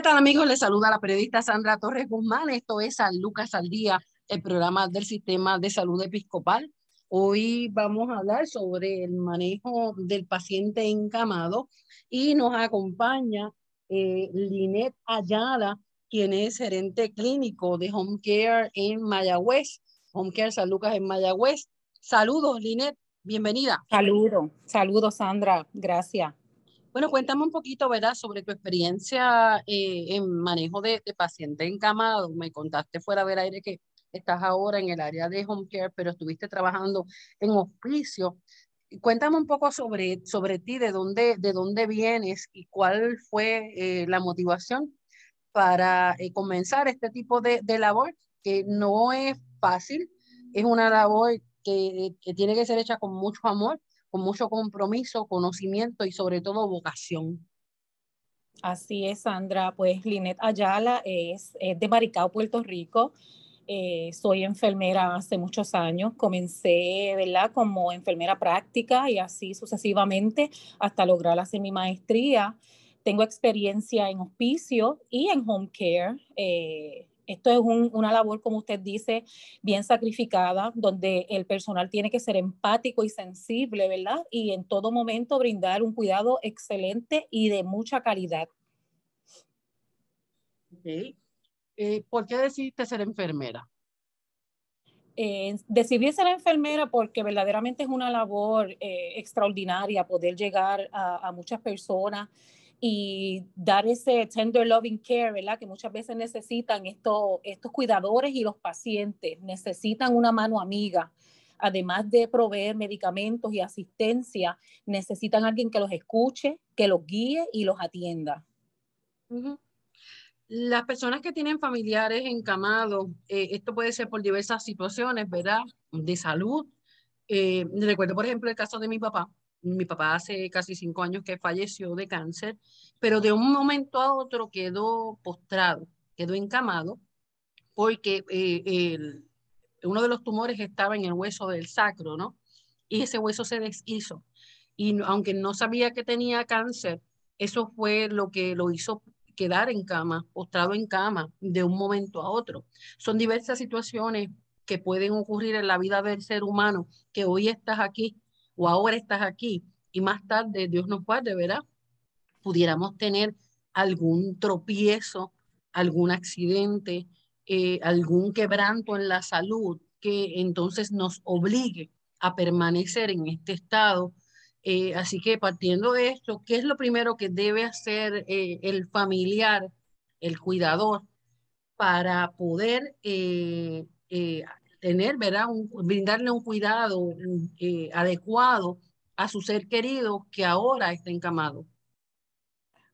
¿Qué tal amigos? Les saluda la periodista Sandra Torres Guzmán. Esto es San Lucas al Día, el programa del Sistema de Salud Episcopal. Hoy vamos a hablar sobre el manejo del paciente encamado y nos acompaña eh, Linet Ayala, quien es gerente clínico de Home Care en Mayagüez. Home Care San Lucas en Mayagüez. Saludos, Linet. Bienvenida. Saludos, saludos, Sandra. Gracias. Bueno, cuéntame un poquito, ¿verdad?, sobre tu experiencia eh, en manejo de, de paciente encamado. Me contaste fuera del aire que estás ahora en el área de home care, pero estuviste trabajando en hospicio. Cuéntame un poco sobre, sobre ti, de dónde, de dónde vienes y cuál fue eh, la motivación para eh, comenzar este tipo de, de, labor, que no es fácil, es una labor que, que tiene que ser hecha con mucho amor, con mucho compromiso, conocimiento y sobre todo vocación. Así es, Sandra. Pues Linet Ayala es, es de Maricao, Puerto Rico. Eh, soy enfermera hace muchos años. Comencé, ¿verdad?, como enfermera práctica y así sucesivamente hasta lograr hacer mi maestría. Tengo experiencia en hospicio y en home care. Eh, esto es un, una labor, como usted dice, bien sacrificada, donde el personal tiene que ser empático y sensible, ¿verdad? Y en todo momento brindar un cuidado excelente y de mucha calidad. Okay. Eh, ¿Por qué decidiste ser enfermera? Eh, decidí ser enfermera porque verdaderamente es una labor eh, extraordinaria poder llegar a, a muchas personas y dar ese tender loving care, ¿verdad? Que muchas veces necesitan estos, estos cuidadores y los pacientes, necesitan una mano amiga. Además de proveer medicamentos y asistencia, necesitan alguien que los escuche, que los guíe y los atienda. Las personas que tienen familiares encamados, eh, esto puede ser por diversas situaciones, ¿verdad? De salud. Eh, recuerdo, por ejemplo, el caso de mi papá, mi papá hace casi cinco años que falleció de cáncer, pero de un momento a otro quedó postrado, quedó encamado, porque eh, uno de los tumores estaba en el hueso del sacro, ¿no? Y ese hueso se deshizo. Y aunque no sabía que tenía cáncer, eso fue lo que lo hizo quedar en cama, postrado en cama, de un momento a otro. Son diversas situaciones que pueden ocurrir en la vida del ser humano, que hoy estás aquí o ahora estás aquí y más tarde, Dios nos guarde, ¿verdad? Pudiéramos tener algún tropiezo, algún accidente, eh, algún quebranto en la salud que entonces nos obligue a permanecer en este estado. Eh, así que partiendo de esto, ¿qué es lo primero que debe hacer eh, el familiar, el cuidador, para poder tener, ¿verdad? Brindarle un cuidado eh, adecuado a su ser querido que ahora está encamado.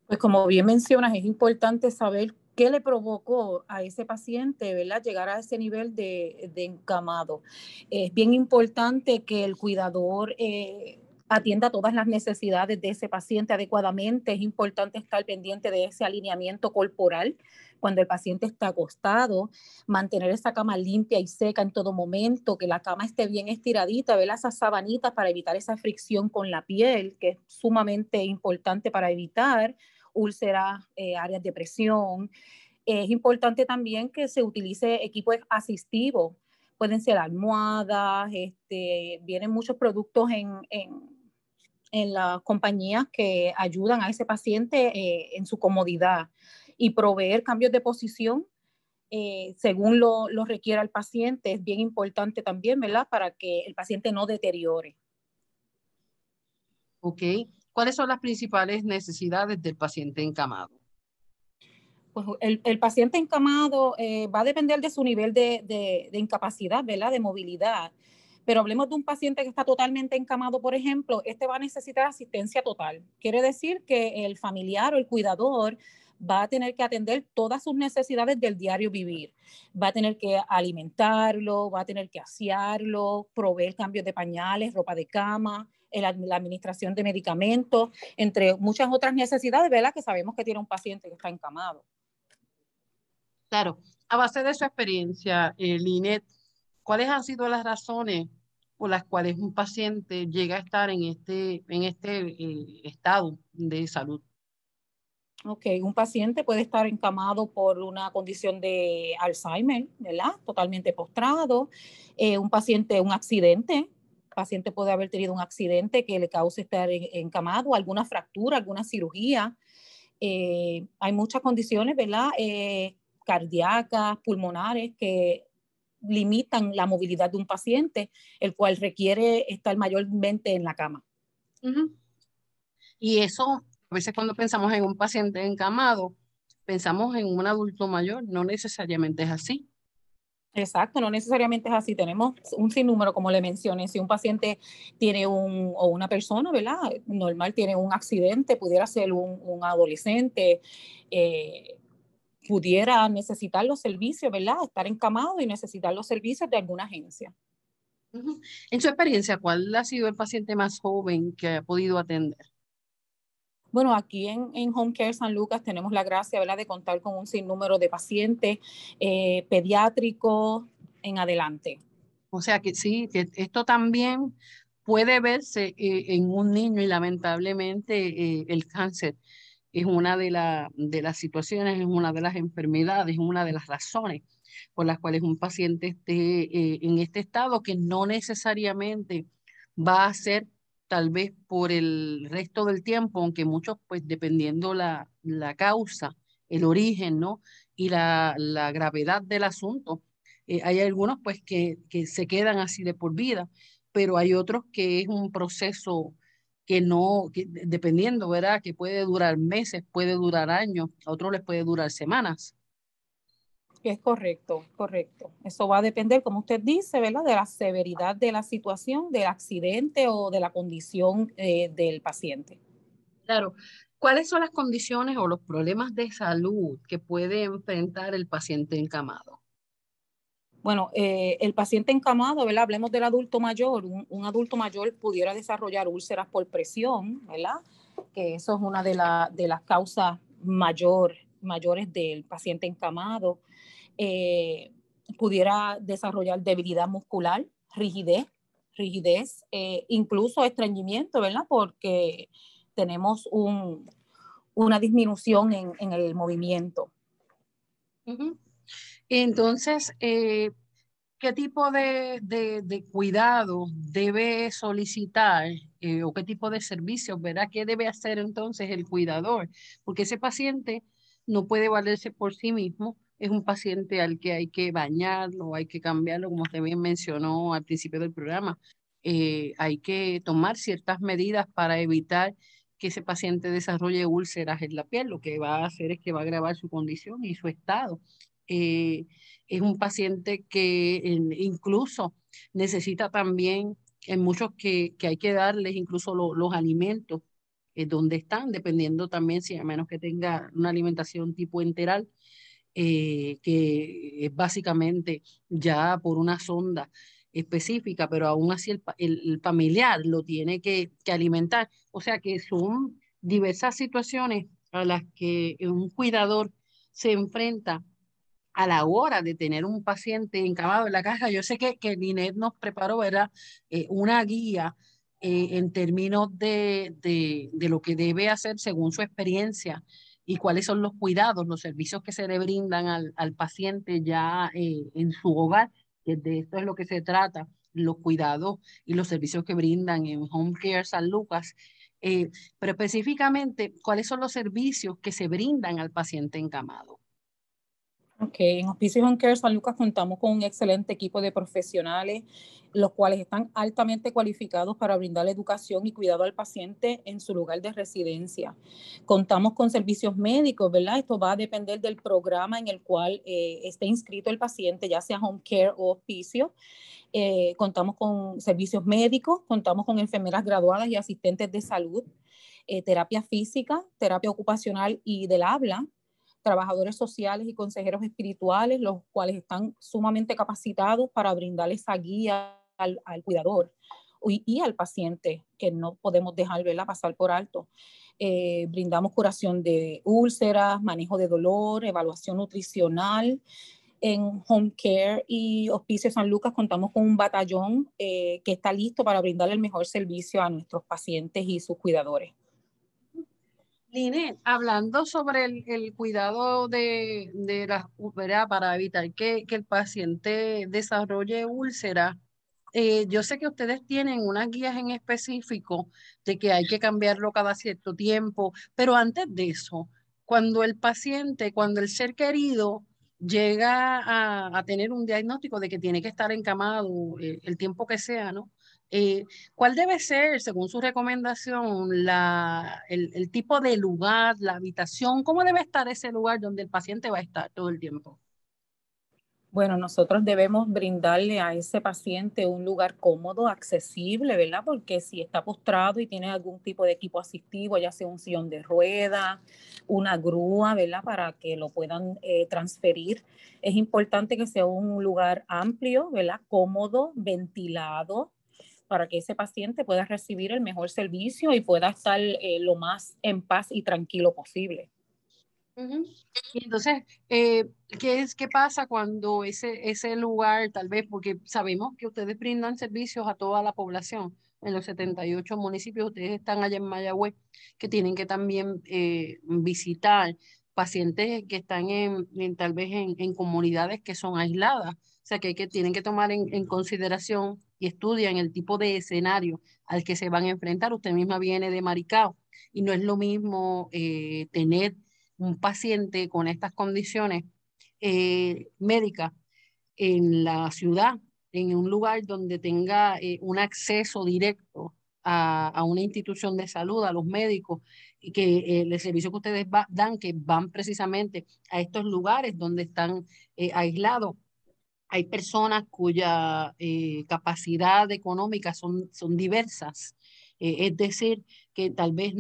Pues como bien mencionas, es importante saber qué le provocó a ese paciente, ¿verdad? Llegar a ese nivel de, de encamado. Es bien importante que el cuidador eh, atienda todas las necesidades de ese paciente adecuadamente. Es importante estar pendiente de ese alineamiento corporal cuando el paciente está acostado, mantener esa cama limpia y seca en todo momento, que la cama esté bien estiradita, ver esas sabanitas para evitar esa fricción con la piel, que es sumamente importante para evitar úlceras, eh, áreas de presión. Es importante también que se utilice equipo asistivo, pueden ser almohadas, este, vienen muchos productos en, en, en las compañías que ayudan a ese paciente eh, en su comodidad y proveer cambios de posición eh, según lo, lo, requiera el paciente es bien importante también, ¿verdad? Para que el paciente no deteriore. Ok. ¿Cuáles son las principales necesidades del paciente encamado? Pues el, paciente encamado eh, va a depender de su nivel de, incapacidad, ¿verdad? De movilidad. Pero hablemos de un paciente que está totalmente encamado, por ejemplo, este va a necesitar asistencia total. Quiere decir que el familiar o el cuidador va a tener que atender todas sus necesidades del diario vivir. Va a tener que alimentarlo, va a tener que asearlo, proveer cambios de pañales, ropa de cama, la administración de medicamentos, entre muchas otras necesidades, ¿verdad? Que sabemos que tiene un paciente que está encamado. Claro. A base de su experiencia, eh, Linet, ¿cuáles han sido las razones por las cuales un paciente llega a estar en este, en este eh, estado de salud? Ok, un paciente puede estar encamado por una condición de Alzheimer, ¿verdad? Totalmente postrado. Eh, un paciente, un accidente, paciente puede haber tenido un accidente que le cause estar encamado, alguna fractura, alguna cirugía. Eh, hay muchas condiciones, ¿verdad? Eh, cardíacas, pulmonares, que limitan la movilidad de un paciente, el cual requiere estar mayormente en la cama. Y eso veces cuando pensamos en un paciente encamado, pensamos en un adulto mayor, no necesariamente es así. Exacto, no necesariamente es así. Tenemos un sinnúmero, como le mencioné, si un paciente tiene un, o una persona, ¿verdad? Normal tiene un accidente, pudiera ser un, adolescente, eh, pudiera necesitar los servicios, ¿verdad? Estar encamado y necesitar los servicios de alguna agencia. En su experiencia, ¿cuál ha sido el paciente más joven que ha podido atender? Bueno, aquí en, Home Care San Lucas tenemos la gracia de contar con un sinnúmero de pacientes eh, pediátricos en adelante. O sea que sí, que esto también puede verse eh, en un niño y lamentablemente eh, el cáncer es una de, de las situaciones, es una de las enfermedades, es una de las razones por las cuales un paciente esté en este estado que no necesariamente va a ser tal vez por el resto del tiempo, aunque muchos, pues dependiendo la, la causa, el origen, ¿no? Y la, la gravedad del asunto, eh, hay algunos pues que, que se quedan así de por vida, pero hay otros que es un proceso que no, que, dependiendo, ¿verdad? Que puede durar meses, puede durar años, a otros les puede durar semanas. Es correcto, correcto. Eso va a depender, como usted dice, ¿verdad? De la severidad de la situación, del accidente o de la condición eh, del paciente. Claro. ¿Cuáles son las condiciones o los problemas de salud que puede enfrentar el paciente encamado? Bueno, eh, el paciente encamado, ¿verdad? Hablemos del adulto mayor. Un, adulto mayor pudiera desarrollar úlceras por presión, ¿verdad? Que eso es una de, de las causas mayor, mayores del paciente encamado. Eh, pudiera desarrollar debilidad muscular, rigidez, rigidez, eh, incluso estreñimiento, ¿verdad? Porque tenemos un, una disminución en, el movimiento. Entonces, eh, ¿qué tipo de, de, cuidado debe solicitar o qué tipo de servicios, ¿verdad? ¿Qué debe hacer entonces el cuidador? Porque ese paciente no puede valerse por sí mismo, es un paciente al que hay que bañarlo, hay que cambiarlo, como usted bien mencionó al principio del programa. Eh, hay que tomar ciertas medidas para evitar que ese paciente desarrolle úlceras en la piel. Lo que va a hacer es que va a agravar su condición y su estado. Eh, es un paciente que incluso necesita también, en muchos que, que hay que darles incluso los alimentos eh, donde están, dependiendo también si a menos que tenga una alimentación tipo enteral, eh, que es básicamente ya por una sonda específica, pero aún así el, el, familiar lo tiene que, que, alimentar. O sea que son diversas situaciones a las que un cuidador se enfrenta a la hora de tener un paciente encamado en la caja. Yo sé que, que Linet nos preparó. Eh, una guía eh, en términos de, de, de, lo que debe hacer según su experiencia y cuáles son los cuidados, los servicios que se le brindan al, al paciente ya eh, en su hogar, que de esto es lo que se trata, los cuidados y los servicios que brindan en Home Care San Lucas, eh, pero específicamente, ¿cuáles son los servicios que se brindan al paciente encamado? Ok, en Hospicio Home Care San Lucas contamos con un excelente equipo de profesionales, los cuales están altamente cualificados para brindar educación y cuidado al paciente en su lugar de residencia. Contamos con servicios médicos, ¿verdad? Esto va a depender del programa en el cual eh, esté inscrito el paciente, ya sea Home Care o Hospicio. Eh, contamos con servicios médicos, contamos con enfermeras graduadas y asistentes de salud, eh, terapia física, terapia ocupacional y del habla, trabajadores sociales y consejeros espirituales, los cuales están sumamente capacitados para brindarle esa guía al, cuidador y, al paciente, que no podemos dejar verla pasar por alto. Eh, brindamos curación de úlceras, manejo de dolor, evaluación nutricional. En Home Care y Hospicio San Lucas contamos con un batallón eh, que está listo para brindarle el mejor servicio a nuestros pacientes y sus cuidadores. Linet, hablando sobre el, cuidado de, de la úlcera para evitar que, el paciente desarrolle úlcera, eh, yo sé que ustedes tienen unas guías en específico de que hay que cambiarlo cada cierto tiempo, pero antes de eso, cuando el paciente, cuando el ser querido llega a, tener un diagnóstico de que tiene que estar encamado eh, el tiempo que sea, ¿no? Eh, ¿Cuál debe ser, según su recomendación, la, el, tipo de lugar, la habitación? ¿Cómo debe estar ese lugar donde el paciente va a estar todo el tiempo? Bueno, nosotros debemos brindarle a ese paciente un lugar cómodo, accesible, ¿verdad? Porque si está postrado y tiene algún tipo de equipo asistivo, ya sea un sillón de rueda, una grúa, ¿verdad? Para que lo puedan eh, transferir, es importante que sea un lugar amplio, ¿verdad? Cómodo, ventilado, para que ese paciente pueda recibir el mejor servicio y pueda estar eh, lo más en paz y tranquilo posible. Y entonces, eh, ¿qué, es, ¿qué pasa cuando ese, ese lugar, tal vez, porque sabemos que ustedes brindan servicios a toda la población, en los 78 municipios, ustedes están allá en Mayagüez, que tienen que también eh, visitar pacientes que están en, tal vez en, en, comunidades que son aisladas, o sea que, que tienen que tomar en, en consideración y estudian el tipo de escenario al que se van a enfrentar. Usted misma viene de Maricao y no es lo mismo eh, tener un paciente con estas condiciones eh, médicas en la ciudad, en un lugar donde tenga eh, un acceso directo a, una institución de salud, a los médicos, y que el servicio que ustedes dan, que van precisamente a estos lugares donde están aislados, hay personas cuya eh, capacidad económica son, son diversas. Eh, es decir, que tal vez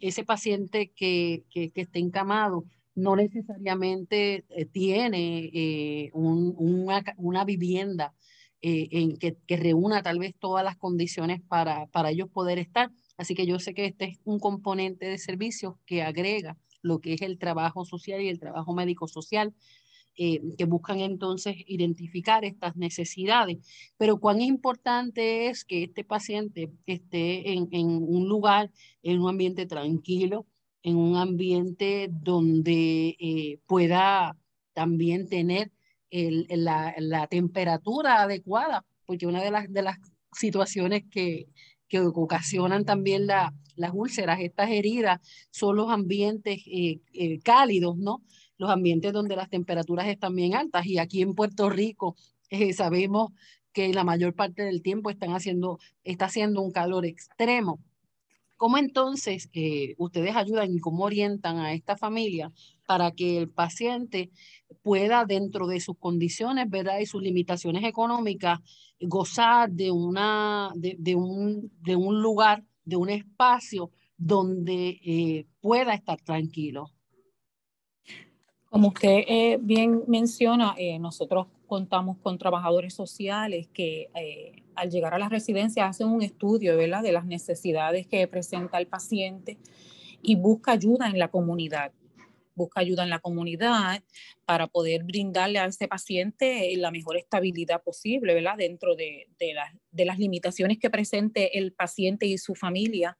ese paciente que, que, esté encamado no necesariamente eh, tiene una, una, vivienda en que, que, reúna tal vez todas las condiciones para, para ellos poder estar. Así que yo sé que este es un componente de servicios que agrega lo que es el trabajo social y el trabajo médico social eh, que buscan entonces identificar estas necesidades. Pero cuán importante es que este paciente esté en, un lugar, en un ambiente tranquilo, en un ambiente donde eh, pueda también tener la, temperatura adecuada, porque una de las, situaciones que, que ocasionan también la, las úlceras, estas heridas, son los ambientes eh, cálidos, ¿no? Los ambientes donde las temperaturas están bien altas. Y aquí en Puerto Rico eh, sabemos que la mayor parte del tiempo están haciendo, está haciendo un calor extremo. ¿Cómo entonces eh, ustedes ayudan y cómo orientan a esta familia para que el paciente pueda, dentro de sus condiciones ¿verdad? y sus limitaciones económicas, gozar de, una, de, un, de un lugar, de un espacio donde eh, pueda estar tranquilo? Como usted eh, bien menciona, eh, nosotros contamos con trabajadores sociales que eh, al llegar a la residencia hacen un estudio de las necesidades que presenta el paciente y busca ayuda en la comunidad. Busca ayuda en la comunidad para poder brindarle a ese paciente la mejor estabilidad posible, ¿verdad? Dentro de, de las limitaciones que presente el paciente y su familia,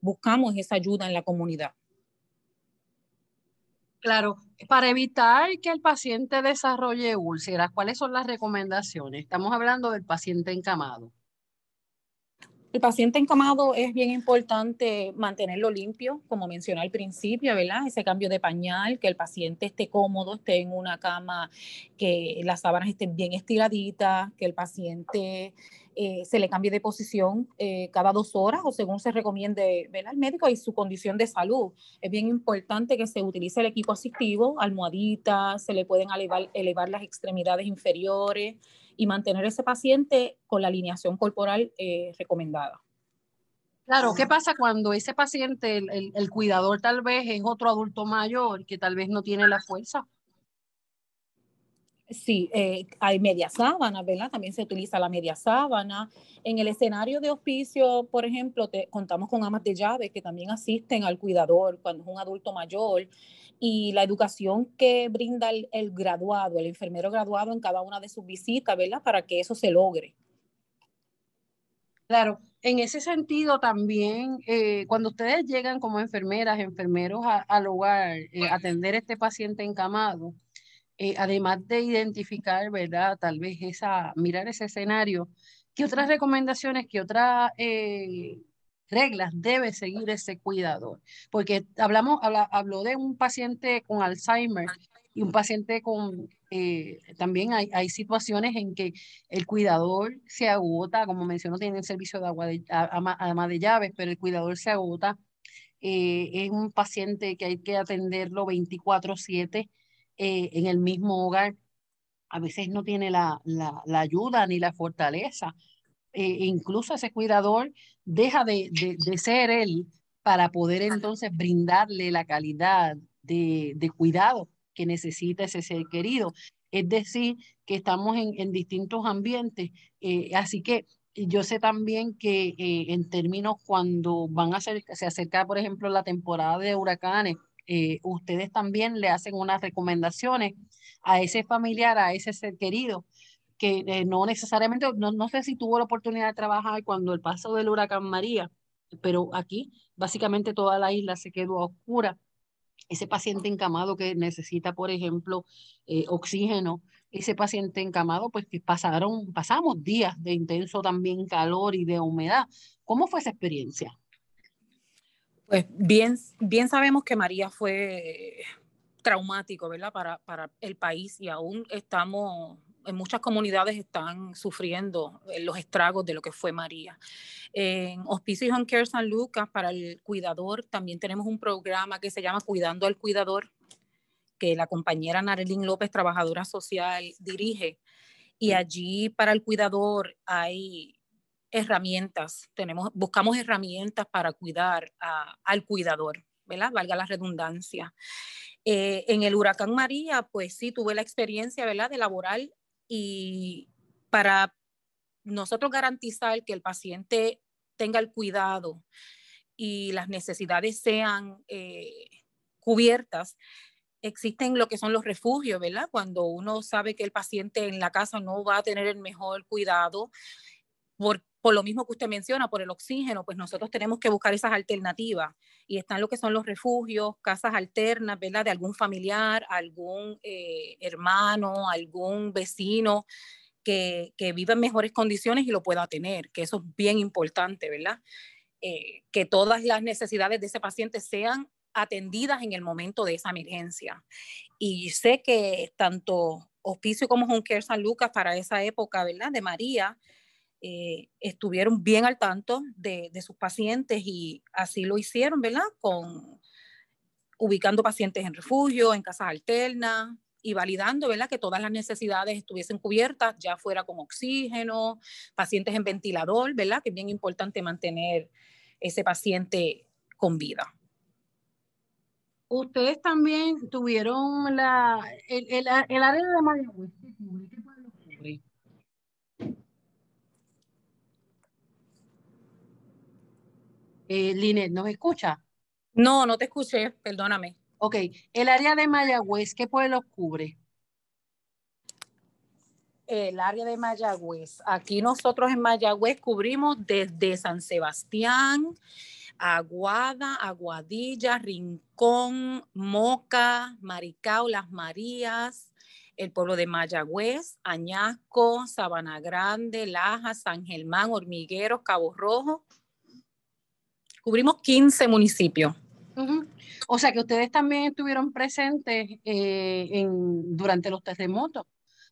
buscamos esa ayuda en la comunidad. Claro, para evitar que el paciente desarrolle úlceras, ¿cuáles son las recomendaciones? Estamos hablando del paciente encamado. El paciente encamado es bien importante mantenerlo limpio, como mencioné al principio, ¿verdad? Ese cambio de pañal, que el paciente esté cómodo, esté en una cama, que las sábanas estén bien estiraditas, que el paciente eh, se le cambie de posición eh, cada dos horas o según se recomiende ver al médico y su condición de salud. Es bien importante que se utilice el equipo asistivo, almohaditas, se le pueden elevar las extremidades inferiores y mantener ese paciente con la alineación corporal eh, recomendada. Claro, ¿qué pasa cuando ese paciente, el, el, cuidador tal vez es otro adulto mayor que tal vez no tiene la fuerza? Sí, eh, hay media sábana, ¿verdad? También se utiliza la media sábana. En el escenario de hospicio, por ejemplo, te, contamos con amas de llave que también asisten al cuidador cuando es un adulto mayor y la educación que brinda el, graduado, el enfermero graduado en cada una de sus visitas, ¿verdad? Para que eso se logre. Claro, en ese sentido también, eh, cuando ustedes llegan como enfermeras, enfermeros al hogar, eh, atender a este paciente encamado, eh, además de identificar, ¿verdad? Tal vez esa, mirar ese escenario, ¿qué otras recomendaciones, qué otras eh, reglas debe seguir ese cuidador? Porque hablamos, habló de un paciente con Alzheimer y un paciente con, eh, también hay, hay, situaciones en que el cuidador se agota, como mencionó, tiene el servicio de agua de, de llaves, pero el cuidador se agota. es un paciente que hay que atenderlo 24/7 eh, en el mismo hogar, a veces no tiene la, la, ayuda ni la fortaleza. Eh, incluso ese cuidador deja de, de, ser él para poder entonces brindarle la calidad de, de, cuidado que necesita ese ser querido. Es decir, que estamos en, en distintos ambientes. Eh, así que yo sé también que en términos cuando van a ser, se acerca, por ejemplo, la temporada de huracanes, eh, ustedes también le hacen unas recomendaciones a ese familiar, a ese ser querido, que eh, no necesariamente, no, no sé si tuvo la oportunidad de trabajar cuando el paso del huracán María, pero aquí básicamente toda la isla se quedó oscura. Ese paciente encamado que necesita, por ejemplo, eh, oxígeno, ese paciente encamado, pues que pasaron, pasamos días de intenso también calor y de humedad. ¿Cómo fue esa experiencia? Pues bien, bien sabemos que María fue traumático, ¿verdad? Para, para el país y aún estamos, en muchas comunidades están sufriendo eh, los estragos de lo que fue María. En Hospicio Home Care San Lucas, para el cuidador, también tenemos un programa que se llama Cuidando al Cuidador, que la compañera Narelín López, trabajadora social, dirige. Y allí para el cuidador hay herramientas, tenemos, buscamos herramientas para cuidar al cuidador, ¿verdad? Valga la redundancia. Eh, en el huracán María, pues sí, tuve la experiencia, ¿verdad?, de laboral y para nosotros garantizar que el paciente tenga el cuidado y las necesidades sean eh, cubiertas, existen lo que son los refugios, ¿verdad? Cuando uno sabe que el paciente en la casa no va a tener el mejor cuidado, por, por lo mismo que usted menciona, por el oxígeno, pues nosotros tenemos que buscar esas alternativas. Y están lo que son los refugios, casas alternas, ¿verdad? De algún familiar, algún eh, hermano, algún vecino que, que viva en mejores condiciones y lo pueda tener, que eso es bien importante, ¿verdad? Eh, que todas las necesidades de ese paciente sean atendidas en el momento de esa emergencia. Y sé que tanto Hospicio como Home Care San Lucas para esa época, ¿verdad? De María, eh, estuvieron bien al tanto de, sus pacientes y así lo hicieron, ¿verdad? Con ubicando pacientes en refugio, en casas alternas y validando, ¿verdad? Que todas las necesidades estuviesen cubiertas, ya fuera con oxígeno, pacientes en ventilador, ¿verdad? Que es bien importante mantener ese paciente con vida. Ustedes también tuvieron la, el, el, el área de Mayagüez, Eh, Linet, ¿nos escucha? No, no te escuché, perdóname. Ok, el área de Mayagüez, ¿qué pueblo cubre? El área de Mayagüez. Aquí nosotros en Mayagüez cubrimos desde San Sebastián, Aguada, Aguadilla, Rincón, Moca, Maricao, Las Marías, el pueblo de Mayagüez, Añasco, Sabana Grande, Laja, San Germán, Hormigueros, Cabo Rojo. Cubrimos 15 municipios. O sea que ustedes también estuvieron presentes eh, durante los terremotos,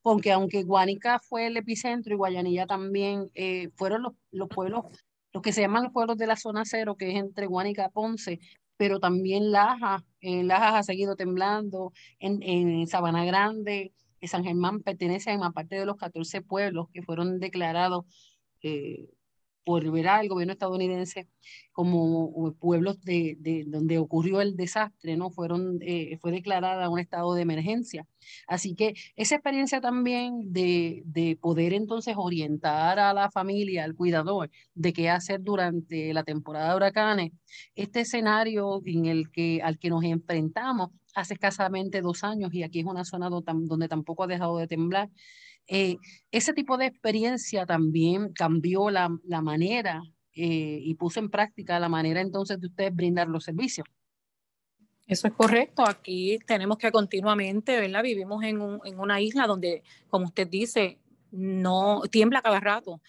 porque aunque Guánica fue el epicentro y Guayanilla también eh, fueron los, los, pueblos, los que se llaman los pueblos de la zona cero, que es entre Guánica y Ponce, pero también Laja, en Laja ha seguido temblando, en, en Sabana Grande, San Germán pertenece a parte de los 14 pueblos que fueron declarados eh, por el gobierno estadounidense como pueblos de, de, donde ocurrió el desastre, ¿no? Fueron, eh, fue declarada un estado de emergencia. Así que esa experiencia también de, de poder entonces orientar a la familia, al cuidador, de qué hacer durante la temporada de huracanes, este escenario en el que, al que nos enfrentamos hace escasamente dos años, y aquí es una zona donde tampoco ha dejado de temblar, eh, ese tipo de experiencia también cambió la, la manera eh, y puso en práctica la manera entonces de ustedes brindar los servicios. Eso es correcto. Aquí tenemos que continuamente, ¿verdad? Vivimos en, un, en una isla donde, como usted dice, no tiembla cada rato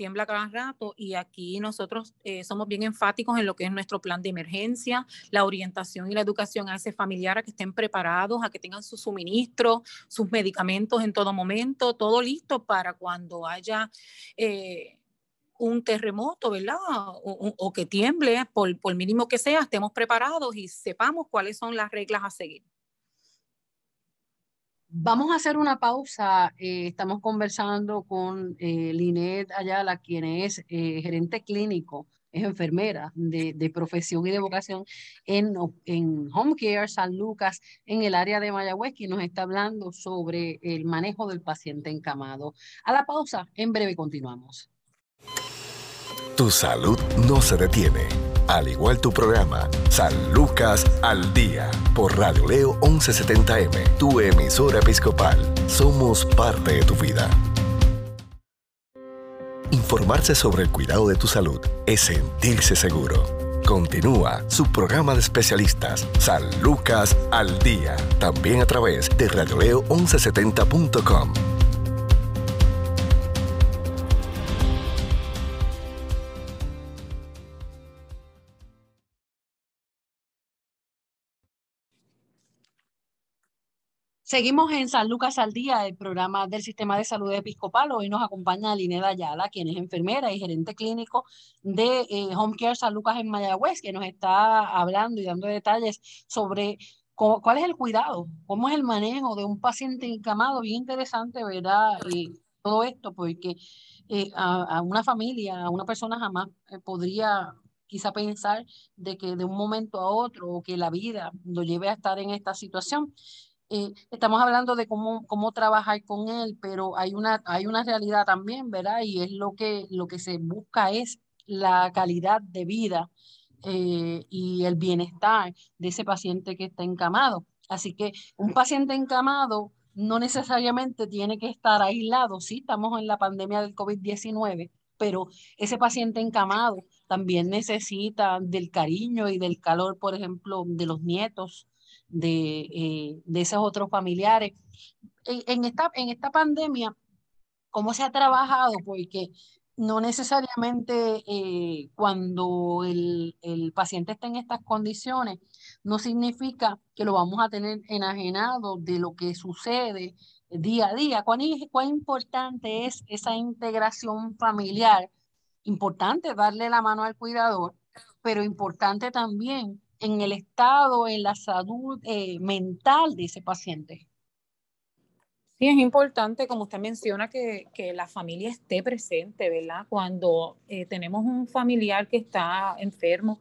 tiembla cada rato y aquí nosotros eh, somos bien enfáticos en lo que es nuestro plan de emergencia, la orientación y la educación a ese familiar a que estén preparados, a que tengan su suministro, sus medicamentos en todo momento, todo listo para cuando haya... Eh, un terremoto, ¿verdad? O, que tiemble, por, por mínimo que sea, estemos preparados y sepamos cuáles son las reglas a seguir. Vamos a hacer una pausa. Eh, estamos conversando con eh, Linet Ayala, quien es eh, gerente clínico, es enfermera de, profesión y de vocación en, en Home Care San Lucas, en el área de Mayagüez, que nos está hablando sobre el manejo del paciente encamado. A la pausa, en breve continuamos. Tu salud no se detiene al igual tu programa, San Lucas al Día, por Radio Leo 1170M, tu emisora episcopal. Somos parte de tu vida. Informarse sobre el cuidado de tu salud es sentirse seguro. Continúa su programa de especialistas, San Lucas al Día, también a través de radioleo1170.com. Seguimos en San Lucas al Día, el programa del Sistema de Salud Episcopal. Hoy nos acompaña Lineda Ayala, quien es enfermera y gerente clínico de eh, Home Care San Lucas en Mayagüez, que nos está hablando y dando detalles sobre cuál es el cuidado, cómo es el manejo de un paciente encamado. Bien interesante, ¿verdad? Y todo esto, porque eh, a, una familia, a una persona jamás eh, podría quizá pensar de que de un momento a otro o que la vida lo lleve a estar en esta situación. Estamos hablando de cómo, cómo trabajar con él, pero hay una, hay una realidad también, ¿verdad? Y es lo que, lo que se busca es la calidad de vida eh, y el bienestar de ese paciente que está encamado. Así que un paciente encamado no necesariamente tiene que estar aislado. Sí, estamos en la pandemia del COVID-19, pero ese paciente encamado también necesita del cariño y del calor, por ejemplo, de los nietos, de, eh, de esos otros familiares. En, esta, en esta pandemia, ¿cómo se ha trabajado? Porque no necesariamente eh, cuando el, el, paciente está en estas condiciones, no significa que lo vamos a tener enajenado de lo que sucede día a día. ¿Cuán, cuán importante es esa integración familiar? Importante darle la mano al cuidador, pero importante también en el estado, en la salud eh, mental de ese paciente. Sí, es importante, como usted menciona, que, que la familia esté presente, ¿verdad? Cuando eh, tenemos un familiar que está enfermo,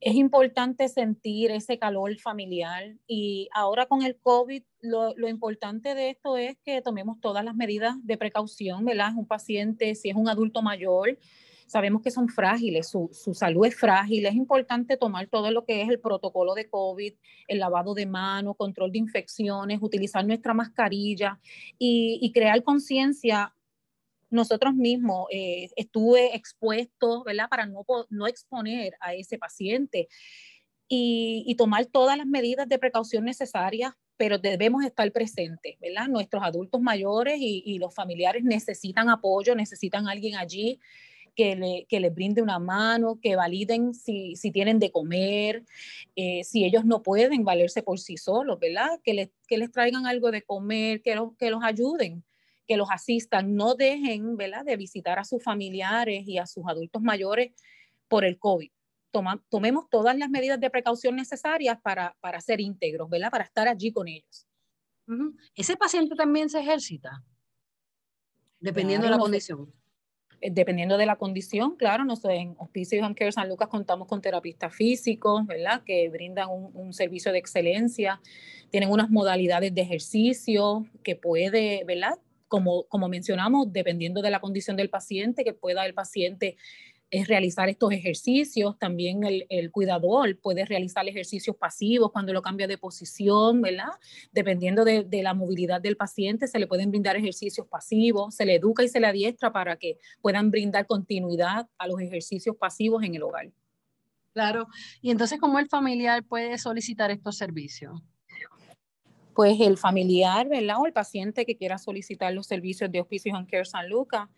es importante sentir ese calor familiar y ahora con el COVID, lo, lo, importante de esto es que tomemos todas las medidas de precaución, ¿verdad? Un paciente, si es un adulto mayor, sabemos que son frágiles, su, su, salud es frágil, es importante tomar todo lo que es el protocolo de COVID, el lavado de manos, control de infecciones, utilizar nuestra mascarilla y, y crear conciencia. Nosotros mismos eh, estuve expuesto, ¿verdad? Para no, no exponer a ese paciente. Y, y, tomar todas las medidas de precaución necesarias pero debemos estar presentes, ¿verdad? Nuestros adultos mayores y, los familiares necesitan apoyo, necesitan alguien allí que, le, que les brinde una mano, que validen si, si tienen de comer, eh, si ellos no pueden valerse por sí solos, ¿verdad? Que les, que les traigan algo de comer, que, que los ayuden, que los asistan, no dejen, ¿verdad? De visitar a sus familiares y a sus adultos mayores por el COVID tomemos todas las medidas de precaución necesarias para, para ser íntegros, ¿verdad? Para estar allí con ellos. ¿Ese paciente también se ejercita? Dependiendo de la condición. Eh, dependiendo de la condición, claro, nosotros en Hospicio Home Care San Lucas contamos con terapistas físicos, ¿verdad? Que brindan un, un, servicio de excelencia, tienen unas modalidades de ejercicio que puede, ¿verdad? Como, como mencionamos, dependiendo de la condición del paciente, que pueda el paciente es realizar estos ejercicios. También el, cuidador puede realizar ejercicios pasivos cuando lo cambia de posición, ¿verdad? Dependiendo de, la movilidad del paciente, se le pueden brindar ejercicios pasivos, se le educa y se le adiestra para que puedan brindar continuidad a los ejercicios pasivos en el hogar. Claro. Y entonces, ¿cómo el familiar puede solicitar estos servicios? Pues el familiar, ¿verdad? O el paciente que quiera solicitar los servicios de Hospicio Home Care San Lucas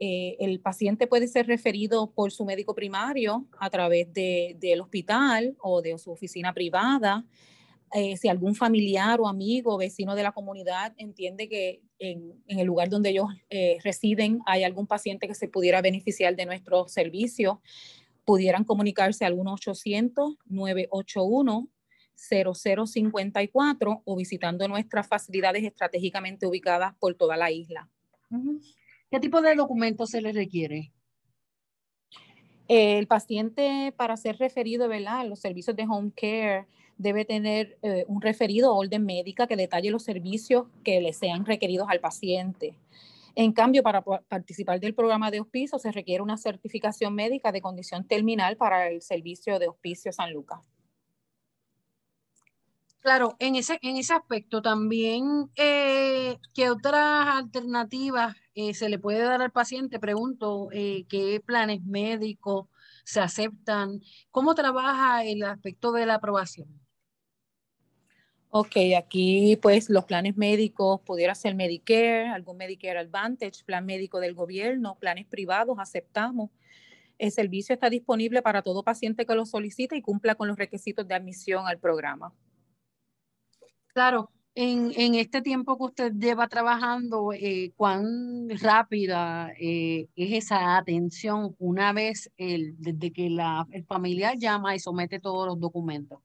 eh, el paciente puede ser referido por su médico primario a través del hospital o de su oficina privada. Eh, si algún familiar o amigo, vecino de la comunidad entiende que en, el lugar donde ellos eh, residen hay algún paciente que se pudiera beneficiar de nuestro servicio, pudieran comunicarse al 1-800-981-0054 o visitando nuestras facilidades estratégicamente ubicadas por toda la isla. ¿Qué tipo de documentos se le requiere? El paciente para ser referido ¿verdad? a los servicios de home care debe tener eh, un referido orden médica que detalle los servicios que le sean requeridos al paciente. En cambio, para participar del programa de hospicio se requiere una certificación médica de condición terminal para el servicio de hospicio San Lucas. Claro, en ese, en ese aspecto también, eh, ¿qué otras alternativas eh, se le puede dar al paciente? Pregunto, eh, ¿qué planes médicos se aceptan? ¿Cómo trabaja el aspecto de la aprobación? Ok, aquí pues los planes médicos, pudiera ser Medicare, algún Medicare Advantage, plan médico del gobierno, planes privados, aceptamos. El servicio está disponible para todo paciente que lo solicite y cumpla con los requisitos de admisión al programa. Claro, en, este tiempo que usted lleva trabajando, eh, ¿cuán rápida eh, es esa atención una vez el, desde que la, el familiar llama y somete todos los documentos?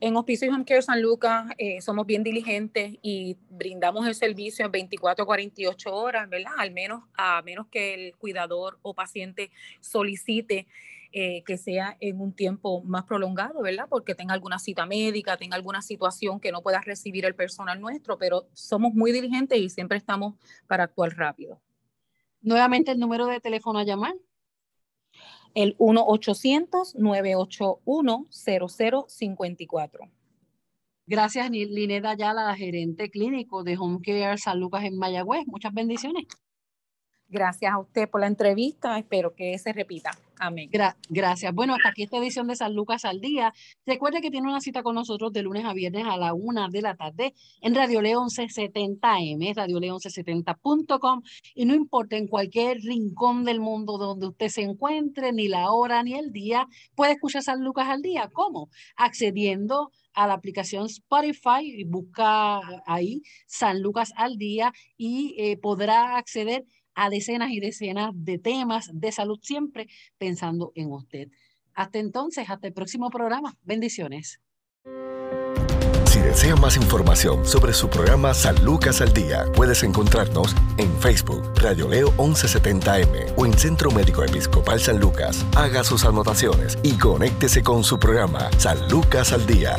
En Hospicio Home Care San Lucas eh, somos bien diligentes y brindamos el servicio en 24 a 48 horas, ¿verdad? Al menos, a menos que el cuidador o paciente solicite eh, que sea en un tiempo más prolongado, ¿verdad? Porque tenga alguna cita médica, tenga alguna situación que no pueda recibir el personal nuestro, pero somos muy diligentes y siempre estamos para actuar rápido. Nuevamente el número de teléfono a llamar. El 1-800-981-0054. Gracias, Lineda Ayala, gerente clínico de Home Care San Lucas en Mayagüez. Muchas bendiciones. Gracias a usted por la entrevista. Espero que se repita. Amén. gracias. Bueno, hasta aquí esta edición de San Lucas al Día. Recuerde que tiene una cita con nosotros de lunes a viernes a la una de la tarde en Radio León 1170M, Radio León 1170.com. Y no importa en cualquier rincón del mundo donde usted se encuentre, ni la hora ni el día, puede escuchar San Lucas al Día. ¿Cómo? Accediendo a la aplicación Spotify y busca ahí San Lucas al Día y eh, podrá acceder decenas y decenas de temas de salud, siempre pensando en usted. Hasta entonces, hasta el próximo programa. Bendiciones. Si desea más información sobre su programa San Lucas al Día, puedes encontrarnos en Facebook, Radio Leo 1170M o en Centro Médico Episcopal San Lucas. Haga sus anotaciones y conéctese con su programa San Lucas al Día.